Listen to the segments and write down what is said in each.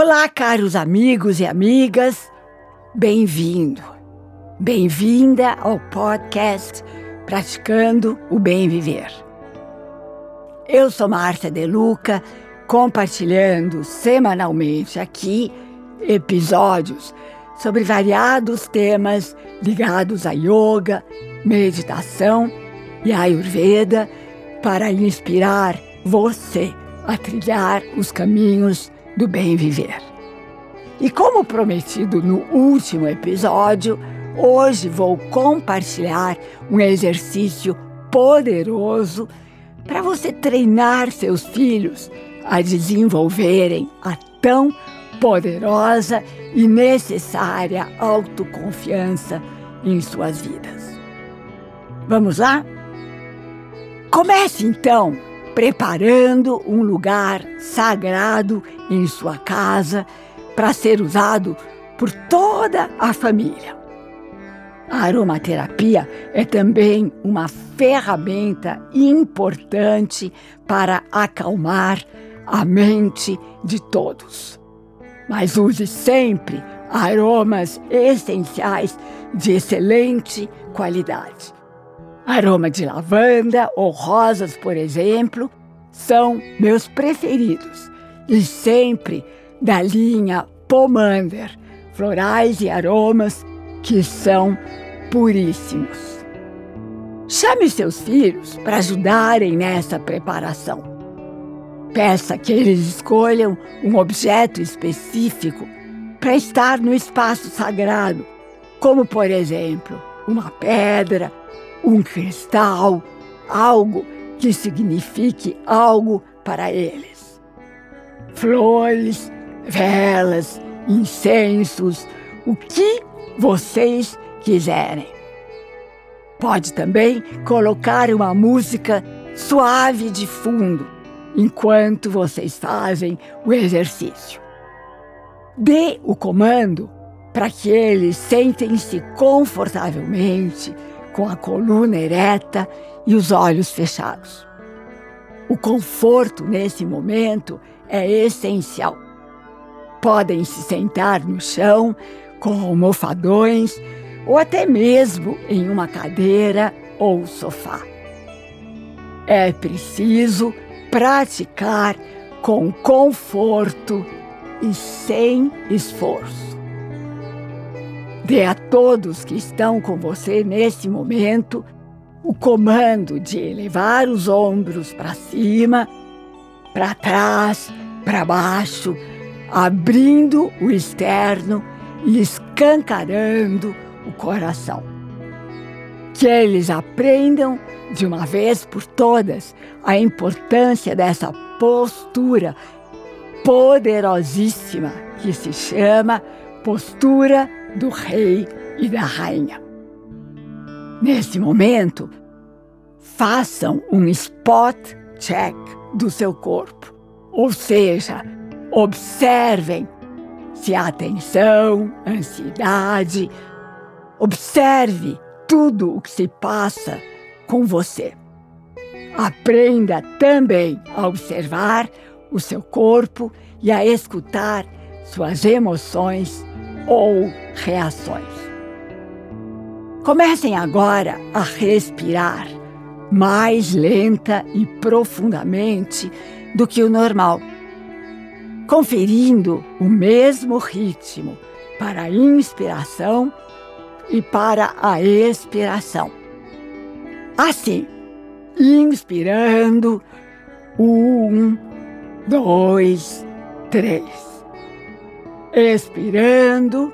Olá, caros amigos e amigas, bem-vindo, bem-vinda ao podcast Praticando o Bem Viver. Eu sou Márcia De Luca, compartilhando semanalmente aqui episódios sobre variados temas ligados a yoga, meditação e ayurveda para inspirar você a trilhar os caminhos do bem viver. E como prometido no último episódio, hoje vou compartilhar um exercício poderoso para você treinar seus filhos a desenvolverem a tão poderosa e necessária autoconfiança em suas vidas. Vamos lá? Comece então preparando um lugar sagrado em sua casa para ser usado por toda a família. A aromaterapia é também uma ferramenta importante para acalmar a mente de todos. Mas use sempre aromas essenciais de excelente qualidade. Aroma de lavanda ou rosas, por exemplo, são meus preferidos e sempre da linha Pomander, florais e aromas que são puríssimos. Chame seus filhos para ajudarem nessa preparação. Peça que eles escolham um objeto específico para estar no espaço sagrado, como, por exemplo, uma pedra, um cristal, algo que signifique algo para eles. Flores, velas, incensos, o que vocês quiserem. Pode também colocar uma música suave de fundo enquanto vocês fazem o exercício. Dê o comando para que eles sentem-se confortavelmente com a coluna ereta e os olhos fechados. O conforto nesse momento é essencial. Podem se sentar no chão com almofadões ou até mesmo em uma cadeira ou sofá. É preciso praticar com conforto e sem esforço. Dê a todos que estão com você nesse momento o comando de elevar os ombros para cima, para trás, para baixo, abrindo o externo e escancarando o coração. Que eles aprendam de uma vez por todas a importância dessa postura poderosíssima que se chama postura do rei e da rainha. Nesse momento, façam um spot check do seu corpo, ou seja, observem se há tensão, ansiedade. Observe tudo o que se passa com você. Aprenda também a observar o seu corpo e a escutar suas emoções ou reações. Comecem agora a respirar mais lenta e profundamente do que o normal, conferindo o mesmo ritmo para a inspiração e para a expiração. Assim, inspirando, um, dois, três. Expirando.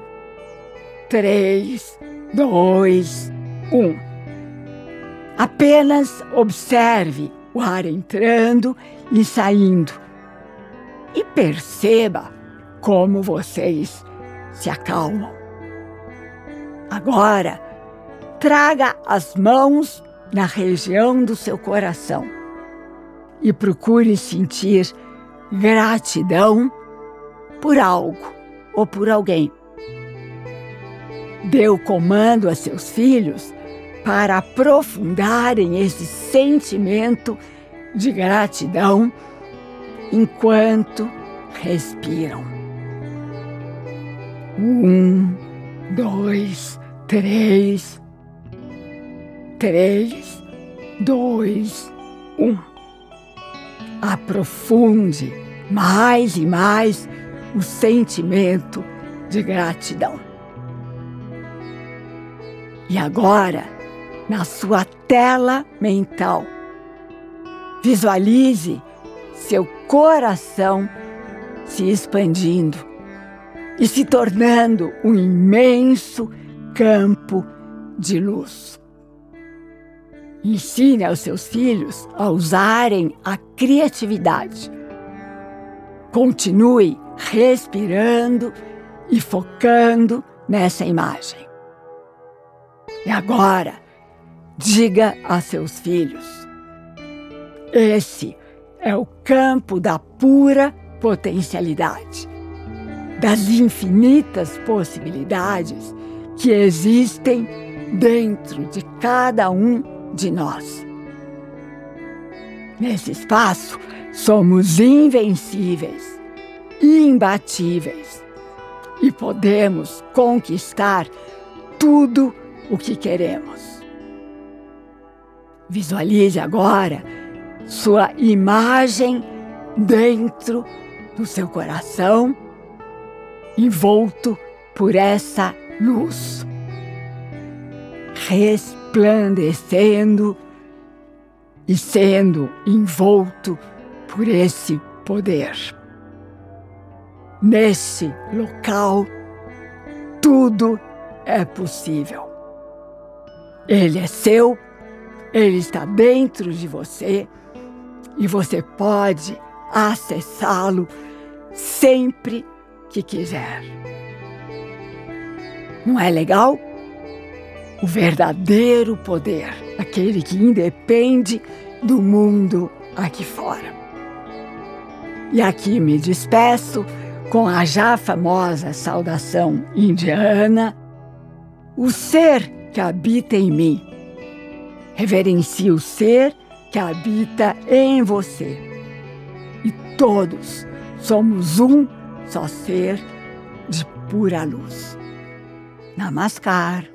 Três, dois, um. Apenas observe o ar entrando e saindo. E perceba como vocês se acalmam. Agora, traga as mãos na região do seu coração e procure sentir gratidão por algo ou por alguém. O comando a seus filhos para aprofundarem esse sentimento de gratidão enquanto respiram. Um, dois, três. Três, dois, um. Aprofunde mais e mais o sentimento de gratidão. E agora, na sua tela mental, visualize seu coração se expandindo e se tornando um imenso campo de luz. Ensine aos seus filhos a usarem a criatividade. Continue respirando e focando nessa imagem. E agora, diga a seus filhos: esse é o campo da pura potencialidade, das infinitas possibilidades que existem dentro de cada um de nós. Nesse espaço, somos invencíveis, imbatíveis e podemos conquistar tudo o que queremos. Visualize agora sua imagem dentro do seu coração, envolto por essa luz, resplandecendo e sendo envolto por esse poder. Nesse local, tudo é possível. Ele é seu, ele está dentro de você e você pode acessá-lo sempre que quiser. Não é legal? O verdadeiro poder, aquele que independe do mundo aqui fora. E aqui me despeço com a já famosa saudação indiana: o ser que habita em mim. Reverencie o ser que habita em você. E todos somos um só ser de pura luz. Namaskar.